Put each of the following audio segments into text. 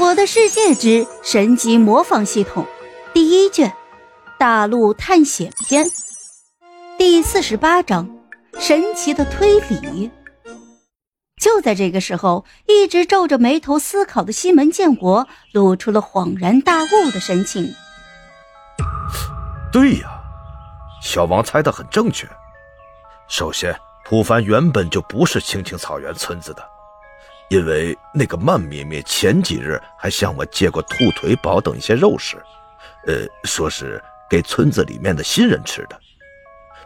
我的世界之神级模仿系统》第一卷《大陆探险篇》第四十八章《神奇的推理》。就在这个时候，一直皱着眉头思考的西门建国露出了恍然大悟的神情。对呀，小王猜的很正确。首先，普凡原本就不是青青草原村子的。因为那个曼咩咩前几日还向我借过兔腿堡等一些肉食，呃，说是给村子里面的新人吃的。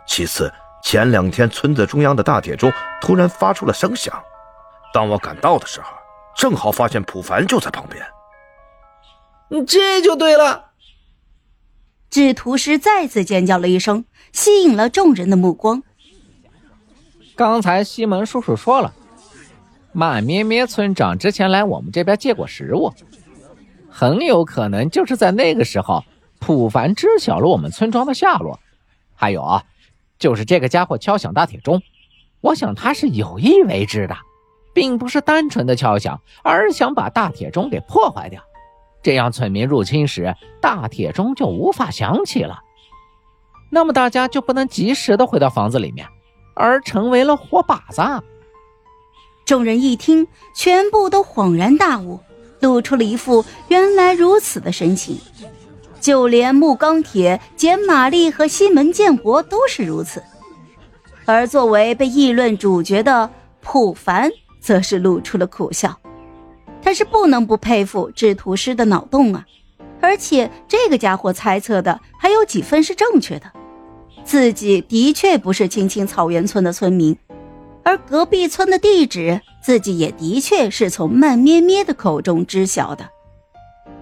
其次，前两天村子中央的大铁钟突然发出了声响，当我赶到的时候，正好发现普凡就在旁边。这就对了！制图师再次尖叫了一声，吸引了众人的目光。刚才西门叔叔说了。慢咩咩村长之前来我们这边借过食物，很有可能就是在那个时候，普凡知晓了我们村庄的下落。还有啊，就是这个家伙敲响大铁钟，我想他是有意为之的，并不是单纯的敲响，而是想把大铁钟给破坏掉，这样村民入侵时大铁钟就无法响起了，那么大家就不能及时的回到房子里面，而成为了活靶子。众人一听，全部都恍然大悟，露出了一副原来如此的神情。就连木钢铁、简玛丽和西门建国都是如此。而作为被议论主角的普凡，则是露出了苦笑。他是不能不佩服制图师的脑洞啊！而且这个家伙猜测的还有几分是正确的，自己的确不是青青草原村的村民。而隔壁村的地址，自己也的确是从慢咩咩的口中知晓的。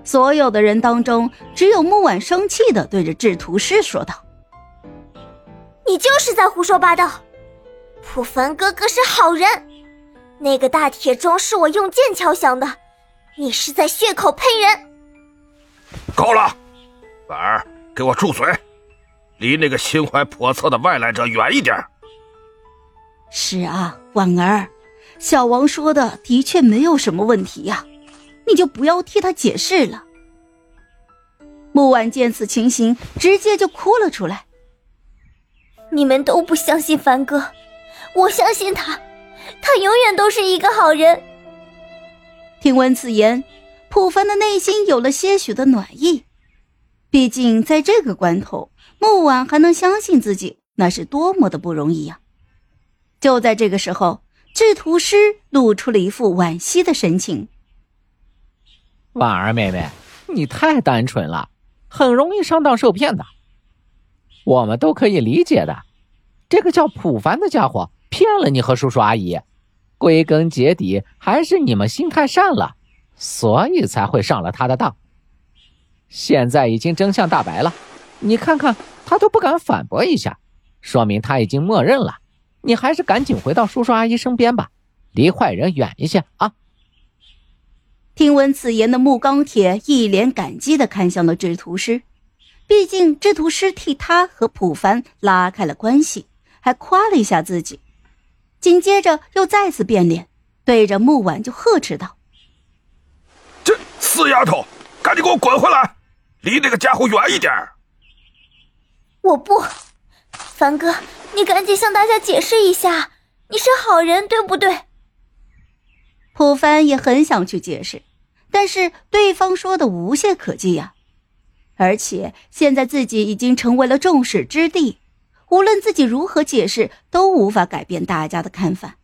所有的人当中，只有木婉生气的对着制图师说道：“你就是在胡说八道！普凡哥哥是好人，那个大铁钟是我用剑敲响的，你是在血口喷人！”够了，婉儿，给我住嘴，离那个心怀叵测的外来者远一点。是啊，婉儿，小王说的的确没有什么问题呀，你就不要替他解释了。木婉见此情形，直接就哭了出来。你们都不相信凡哥，我相信他，他永远都是一个好人。听闻此言，普凡的内心有了些许的暖意，毕竟在这个关头，木婉还能相信自己，那是多么的不容易呀。就在这个时候，制图师露出了一副惋惜的神情。婉儿妹妹，你太单纯了，很容易上当受骗的。我们都可以理解的，这个叫普凡的家伙骗了你和叔叔阿姨，归根结底还是你们心太善了，所以才会上了他的当。现在已经真相大白了，你看看他都不敢反驳一下，说明他已经默认了。你还是赶紧回到叔叔阿姨身边吧，离坏人远一些啊！听闻此言的木钢铁一脸感激的看向了制图师，毕竟制图师替他和普凡拉开了关系，还夸了一下自己。紧接着又再次变脸，对着木婉就呵斥道：“这死丫头，赶紧给我滚回来，离那个家伙远一点！”我不，凡哥。你赶紧向大家解释一下，你是好人对不对？普凡也很想去解释，但是对方说的无懈可击呀。而且现在自己已经成为了众矢之的，无论自己如何解释，都无法改变大家的看法。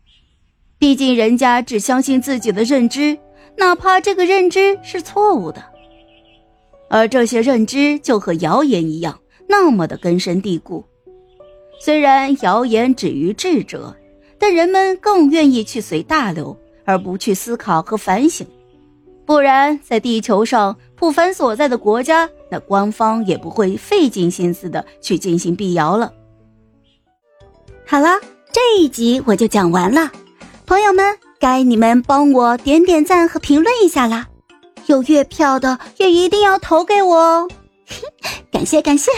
毕竟人家只相信自己的认知，哪怕这个认知是错误的。而这些认知就和谣言一样，那么的根深蒂固。虽然谣言止于智者，但人们更愿意去随大流，而不去思考和反省。不然，在地球上，普凡所在的国家，那官方也不会费尽心思的去进行辟谣了。好了，这一集我就讲完了，朋友们，该你们帮我点点赞和评论一下啦！有月票的也一定要投给我哦，感 谢感谢。